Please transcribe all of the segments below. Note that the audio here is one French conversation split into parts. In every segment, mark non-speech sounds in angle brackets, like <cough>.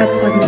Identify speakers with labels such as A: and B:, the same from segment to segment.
A: apprendre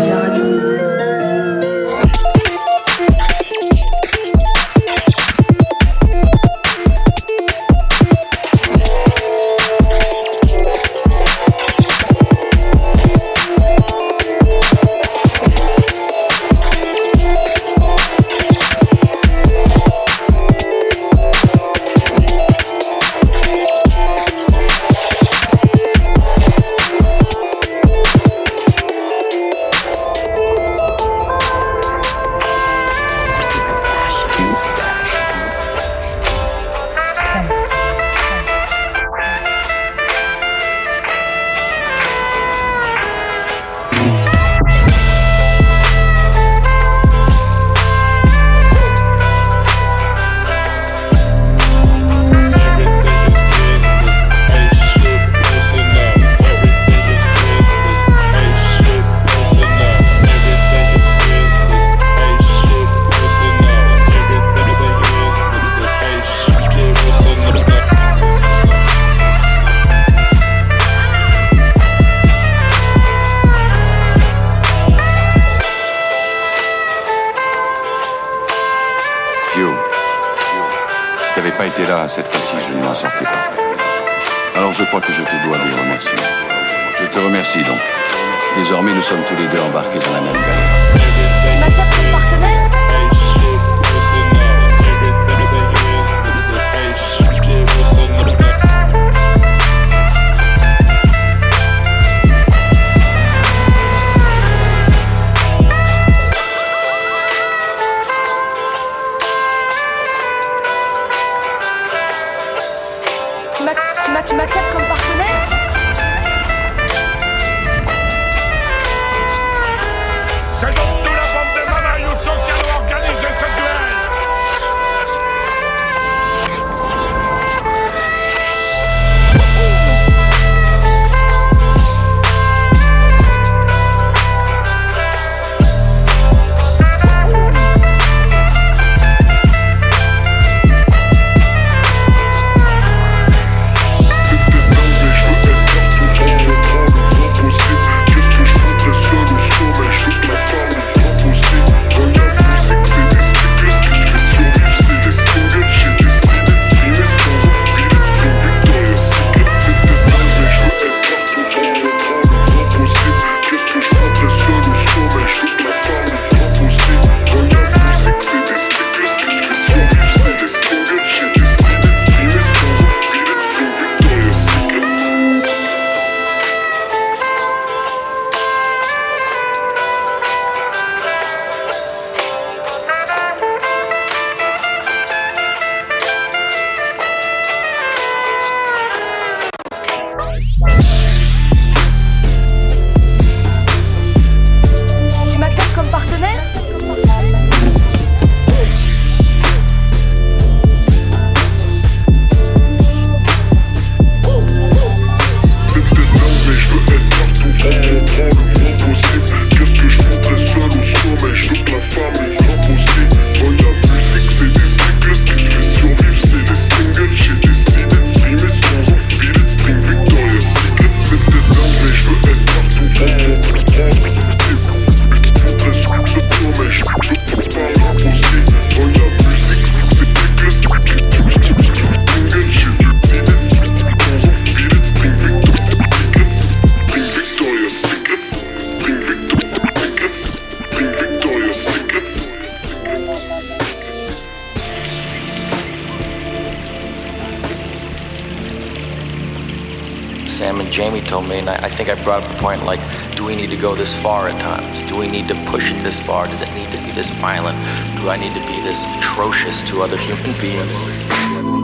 A: point like, do we need to go this far at times? Do we need to push it this far? Does it need to be this violent? Do I need to be this atrocious to other human <laughs> beings?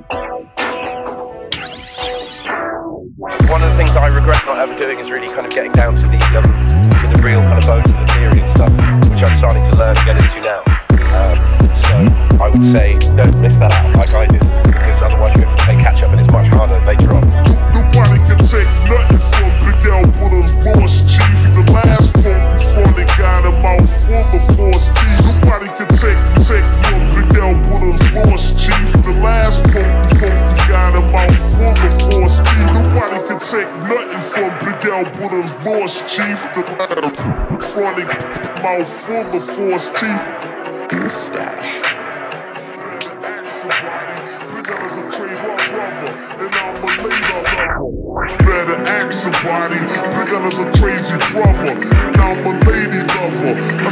B: One of the
C: things I regret not ever doing is really kind of getting down to the, um, to the real kind of bones of the theory and stuff, which I'm starting to learn to get into now. Um, so I would say don't miss that out like I did.
B: mouth full of force teeth.
D: Mustache.
B: Better ask somebody, bigger than a crazy brother. Now I'm a lady lover.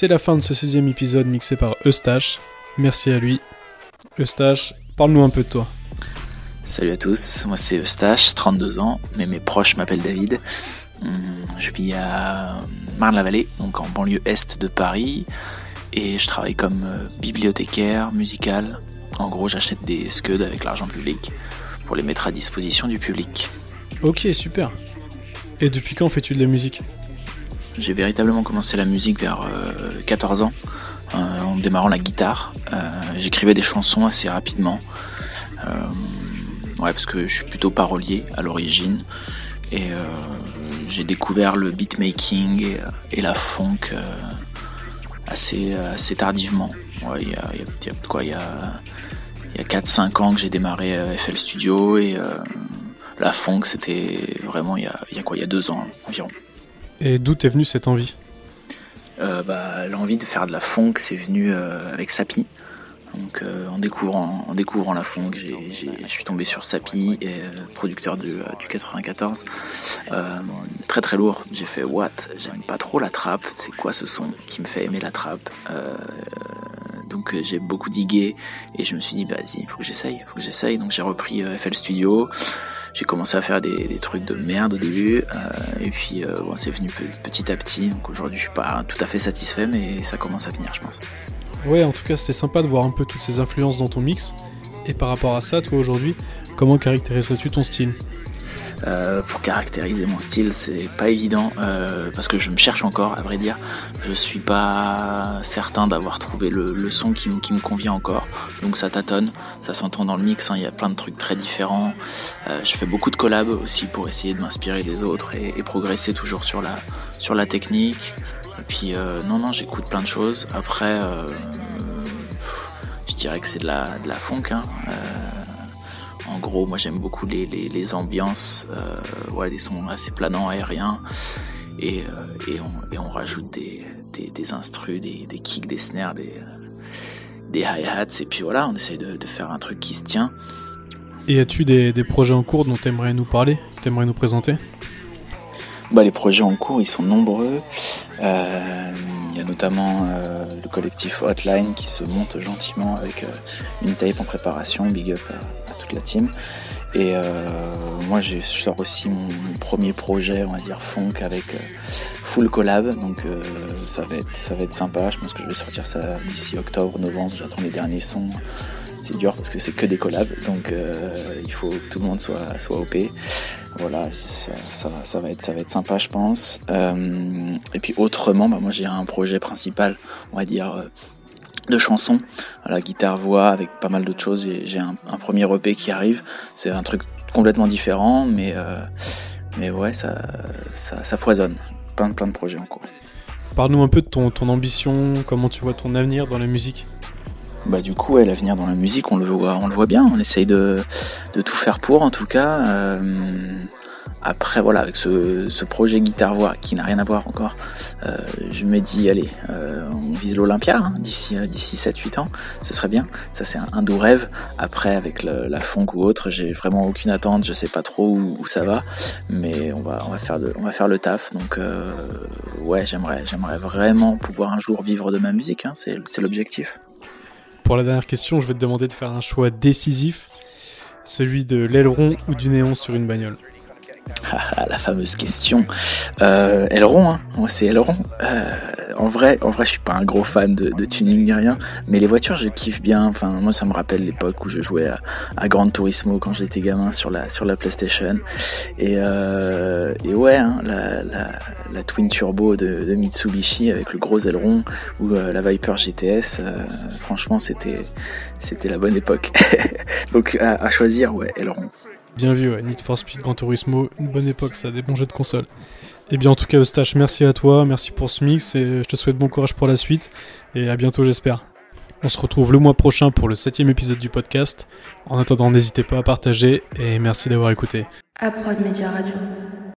E: C'est la fin de ce sixième épisode mixé par Eustache. Merci à lui. Eustache, parle-nous un peu de toi.
F: Salut à tous, moi c'est Eustache, 32 ans, mais mes proches m'appellent David. Hum, Je vis à Marne-la-Vallée, donc en banlieue est de Paris, et je travaille comme euh, bibliothécaire musical. En gros, j'achète des scuds avec l'argent public pour les mettre à disposition du public.
E: Ok, super. Et depuis quand fais-tu de la musique?
F: J'ai véritablement commencé la musique vers euh, 14 ans, euh, en démarrant la guitare. Euh, J'écrivais des chansons assez rapidement. Euh, ouais, parce que je suis plutôt parolier à l'origine. Et euh, j'ai découvert le beatmaking et, la funk euh, assez, assez tardivement. Il y a, y a- y a quoi Il y a, il y a 4-5 ans que j'ai démarré euh, FL Studio et euh, la funk c'était vraiment il y, a, il y a quoi Il y a deux ans environ.
E: Et d'où t'es venue cette envie?
F: Euh, bah, l'envie de faire de la funk, c'est venu euh, avec Sapi. Donc, euh, en découvrant, en découvrant la funk, j'ai, j'ai- je suis tombé sur Sapi, et, euh, producteur du, euh, du 94. Euh, très très lourd. J'ai fait what? J'aime pas trop la trappe. C'est quoi ce son qui me fait aimer la trappe? Euh, Donc euh, j'ai beaucoup digué et je me suis dit bah, vas-y, faut que j'essaye, faut que j'essaye. Donc j'ai repris euh, FL Studio. J'ai commencé à faire des, trucs de merde au début, euh, et puis euh, bon, c'est venu pe- petit à petit. Donc aujourd'hui, je suis pas tout à fait satisfait, mais ça commence à venir, je pense.
E: Ouais, en tout cas, c'était sympa de voir un peu toutes ces influences dans ton mix. Et par rapport à ça, toi aujourd'hui, comment caractériserais-tu ton style?
F: Euh, pour caractériser mon style, c'est pas évident euh, parce que je me cherche encore, à vrai dire. Je suis pas certain d'avoir trouvé le, son qui, me- convient encore. Donc ça tâtonne, ça s'entend dans le mix. hein, Il y a plein de trucs très différents. Euh, je fais beaucoup de collabs aussi pour essayer de m'inspirer des autres et, progresser toujours sur la sur la technique. Et puis non non, j'écoute plein de choses. Après, je dirais que c'est de la de la funk. Hein. En gros, moi j'aime beaucoup les, les, les ambiances, euh, ouais, des sons assez planants, aériens, et, euh, et, on, et on rajoute des, des, des instrus, des, des kicks, des snares, des, des hi-hats, et puis voilà, on essaye de, de faire un truc qui se tient.
E: Et as-tu des, projets en cours dont t'aimerais nous parler, que t'aimerais nous présenter?
F: Bah, les projets en cours, ils sont nombreux. Euh, Il y a notamment euh, le collectif Hotline qui se monte gentiment avec euh, une tape en préparation. Big up la team. Et euh, moi, je sors aussi mon, premier projet, on va dire funk, avec euh, full collab. Donc euh, ça va être ça va être sympa. Je pense que je vais sortir ça d'ici octobre, novembre. J'attends les derniers sons. C'est dur parce que c'est que des collabs, donc il faut que tout le monde soit soit op. Voilà, ça, ça, va- être ça va être sympa, je pense. Et puis autrement, bah, moi j'ai un projet principal, on va dire de chansons, à la guitare voix avec pas mal d'autres choses. J'ai un, un premier EP qui arrive. C'est un truc complètement différent, mais euh, mais ouais, ça, ça ça foisonne. Plein de plein de projets en cours.
E: Parle-nous un peu de ton, ton ambition, comment tu vois ton avenir dans la musique.
F: Bah du coup, ouais, l'avenir dans la musique, on le voit, on le voit bien. On essaye de, de tout faire pour, en tout cas. Euh, après, voilà, avec ce, projet guitare-voix qui n'a rien à voir encore, euh, je me dis, allez, euh, on vise l'Olympia hein, d'ici euh, d'ici 7-8 ans, ce serait bien. Ça, c'est un, doux rêve. Après, avec la funk ou autre, j'ai vraiment aucune attente. Je sais pas trop où, ça va, mais on va faire le taf. Donc ouais, j'aimerais j'aimerais vraiment pouvoir un jour vivre de ma musique. Hein, c'est l'objectif.
E: Pour la dernière question, je vais te demander de faire un choix décisif, celui de l'aileron ou du néon sur une bagnole.
F: Ah, la fameuse question. Euh, aileron, hein. Moi, c'est aileron. Euh, en vrai, en vrai, je suis pas un gros fan de, de tuning ni rien, mais les voitures, je kiffe bien. Enfin, moi, ça me rappelle l'époque où je jouais à, à Gran Turismo quand j'étais gamin sur la sur la PlayStation. Et, euh, et ouais, hein, la, la, la twin turbo de, de Mitsubishi avec le gros aileron ou euh, la Viper GTS. euh, franchement, c'était c'était la bonne époque. <laughs> Donc à, à choisir, ouais, aileron.
E: Bien vu. Need for Speed, Gran Turismo, une bonne époque, ça, des bons jeux de console. Et bien en tout cas, Eustache, merci à toi, merci pour ce mix et je te souhaite bon courage pour la suite et à bientôt, j'espère. On se retrouve le mois prochain pour le septième épisode du podcast. En attendant, n'hésitez pas à partager et merci d'avoir écouté.
G: Aprod Media Radio.